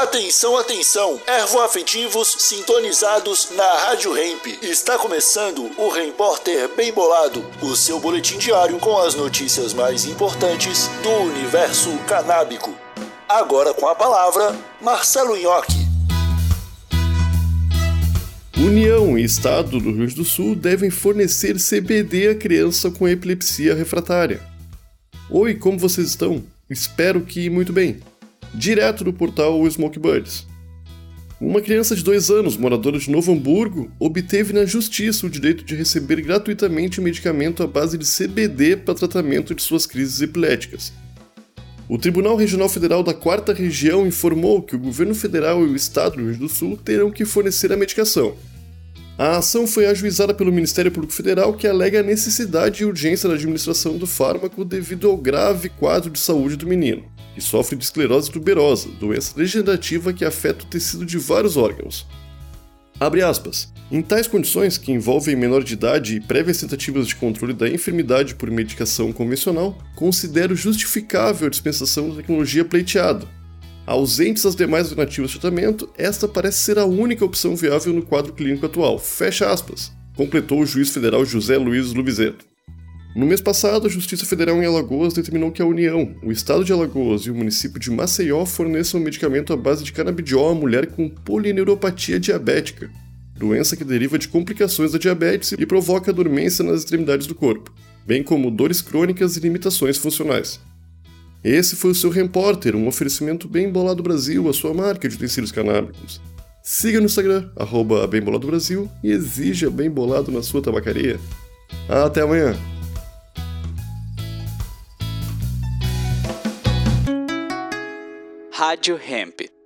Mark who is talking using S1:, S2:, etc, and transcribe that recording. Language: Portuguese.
S1: Atenção, atenção! Ervoafetivos sintonizados na Rádio Hemp. Está começando o Repórter Bem Bolado, o seu boletim diário com as notícias mais importantes do universo canábico. Agora com a palavra, Marcelo Nhoque.
S2: União e Estado do Rio Grande do Sul devem fornecer CBD a criança com epilepsia refratária. Oi, como vocês estão? Espero que muito bem direto do portal Smoke Birds. Uma criança de dois anos, moradora de Novo Hamburgo, obteve na justiça o direito de receber gratuitamente medicamento à base de CBD para tratamento de suas crises epiléticas. O Tribunal Regional Federal da Quarta Região informou que o governo federal e o Estado do Rio Grande do Sul terão que fornecer a medicação. A ação foi ajuizada pelo Ministério Público Federal, que alega a necessidade e urgência da administração do fármaco devido ao grave quadro de saúde do menino que sofre de esclerose tuberosa, doença degenerativa que afeta o tecido de vários órgãos. Abre aspas. Em tais condições, que envolvem menor de idade e prévias tentativas de controle da enfermidade por medicação convencional, considero justificável a dispensação da tecnologia pleiteada. Ausentes as demais alternativas de tratamento, esta parece ser a única opção viável no quadro clínico atual. Fecha aspas. Completou o juiz federal José Luiz Lubizeto. No mês passado, a Justiça Federal em Alagoas determinou que a União, o Estado de Alagoas e o município de Maceió forneçam um medicamento à base de canabidiol à mulher com polineuropatia diabética, doença que deriva de complicações da diabetes e provoca dormência nas extremidades do corpo, bem como dores crônicas e limitações funcionais. Esse foi o seu Repórter, um oferecimento bem bolado Brasil, a sua marca de utensílios canábicos. Siga no Instagram, arroba Bem Bolado Brasil, e exija Bem Bolado na sua tabacaria. Até amanhã!
S3: Rádio Hemp.